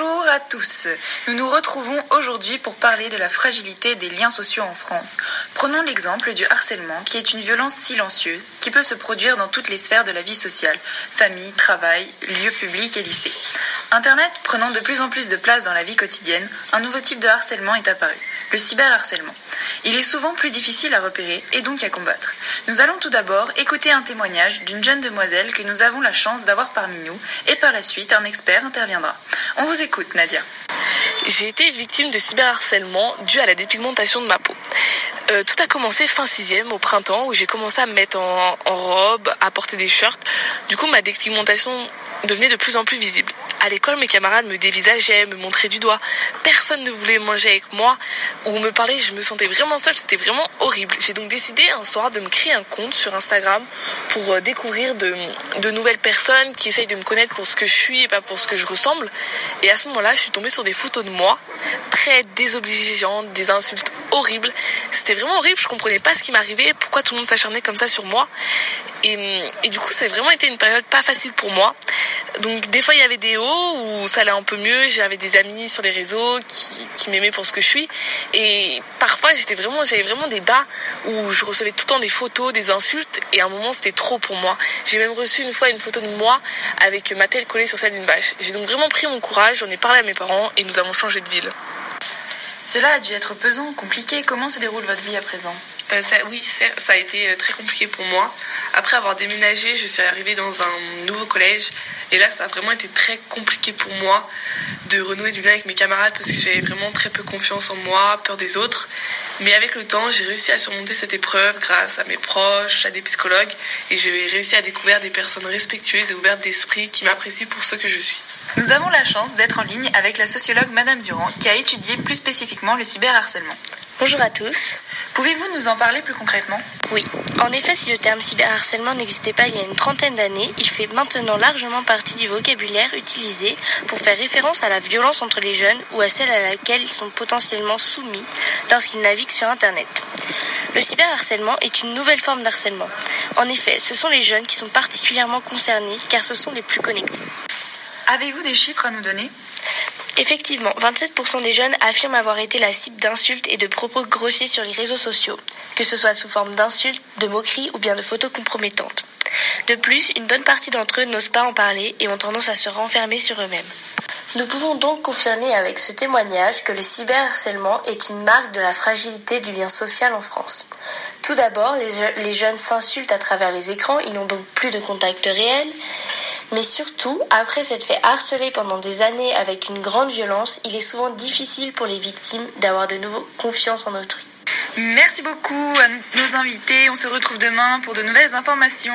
à tous. Nous nous retrouvons aujourd'hui pour parler de la fragilité des liens sociaux en France. Prenons l'exemple du harcèlement, qui est une violence silencieuse qui peut se produire dans toutes les sphères de la vie sociale, famille, travail, lieux publics et lycées. Internet prenant de plus en plus de place dans la vie quotidienne, un nouveau type de harcèlement est apparu, le cyberharcèlement. Il est souvent plus difficile à repérer et donc à combattre. Nous allons tout d'abord écouter un témoignage d'une jeune demoiselle que nous avons la chance d'avoir parmi nous et par la suite un expert interviendra. On vous écoute Nadia. J'ai été victime de cyberharcèlement dû à la dépigmentation de ma peau. Euh, tout a commencé fin sixième au printemps où j'ai commencé à me mettre en, en robe, à porter des shirts. Du coup ma dépigmentation devenait de plus en plus visible. À l'école, mes camarades me dévisageaient, me montraient du doigt. Personne ne voulait manger avec moi ou me parler. Je me sentais vraiment seule. C'était vraiment horrible. J'ai donc décidé un soir de me créer un compte sur Instagram pour euh, découvrir de, nouvelles personnes qui essayent de me connaître pour ce que je suis et pas pour ce que je ressemble. Et à ce moment-là, je suis tombée sur des photos de moi très désobligeantes, des insultes horribles. C'était vraiment horrible. Je comprenais pas ce qui m'arrivait, pourquoi tout le monde s'acharnait comme ça sur moi? Et du coup, ça a vraiment été une période pas facile pour moi. Donc des fois il y avait des hauts où ça allait un peu mieux, j'avais des amis sur les réseaux qui, m'aimaient pour ce que je suis et parfois j'étais vraiment j'avais vraiment des bas où je recevais tout le temps des photos, des insultes et à un moment c'était trop pour moi. J'ai même reçu une fois une photo de moi avec ma tête collée sur celle d'une vache. J'ai donc vraiment pris mon courage, j'en ai parlé à mes parents et nous avons changé de ville. Cela a dû être pesant, compliqué. Comment se déroule votre vie à présent? Euh, oui, ça a été euh, très compliqué pour moi. Après avoir déménagé, je suis arrivée dans un nouveau collège. Et là, ça a vraiment été très compliqué pour moi de renouer du lien avec mes camarades parce que j'avais vraiment très peu confiance en moi, peur des autres. Mais avec le temps, j'ai réussi à surmonter cette épreuve grâce à mes proches, à des psychologues. Et j'ai réussi à découvrir des personnes respectueuses et ouvertes d'esprit qui m'apprécient pour ce que je suis. Nous avons la chance d'être en ligne avec la sociologue Madame Durand qui a étudié plus spécifiquement le cyberharcèlement. Bonjour à tous. Pouvez-vous nous en parler plus concrètement? Oui. En effet, si le terme cyberharcèlement n'existait pas il y a une trentaine d'années, il fait maintenant largement partie du vocabulaire utilisé pour faire référence à la violence entre les jeunes ou à celle à laquelle ils sont potentiellement soumis lorsqu'ils naviguent sur Internet. Le cyberharcèlement est une nouvelle forme d'harcèlement. En effet, ce sont les jeunes qui sont particulièrement concernés car ce sont les plus connectés. Avez-vous des chiffres à nous donner? Effectivement, 27% des jeunes affirment avoir été la cible d'insultes et de propos grossiers sur les réseaux sociaux, que ce soit sous forme d'insultes, de moqueries ou bien de photos compromettantes. De plus, une bonne partie d'entre eux n'osent pas en parler et ont tendance à se renfermer sur eux-mêmes. Nous pouvons donc confirmer avec ce témoignage que le cyberharcèlement est une marque de la fragilité du lien social en France. Tout d'abord, les, les jeunes s'insultent à travers les écrans, ils n'ont donc plus de contact réel. Mais surtout, après s'être fait harceler pendant des années avec une grande violence, il est souvent difficile pour les victimes d'avoir de nouveau confiance en autrui. Merci beaucoup à nos invités. On se retrouve demain pour de nouvelles informations.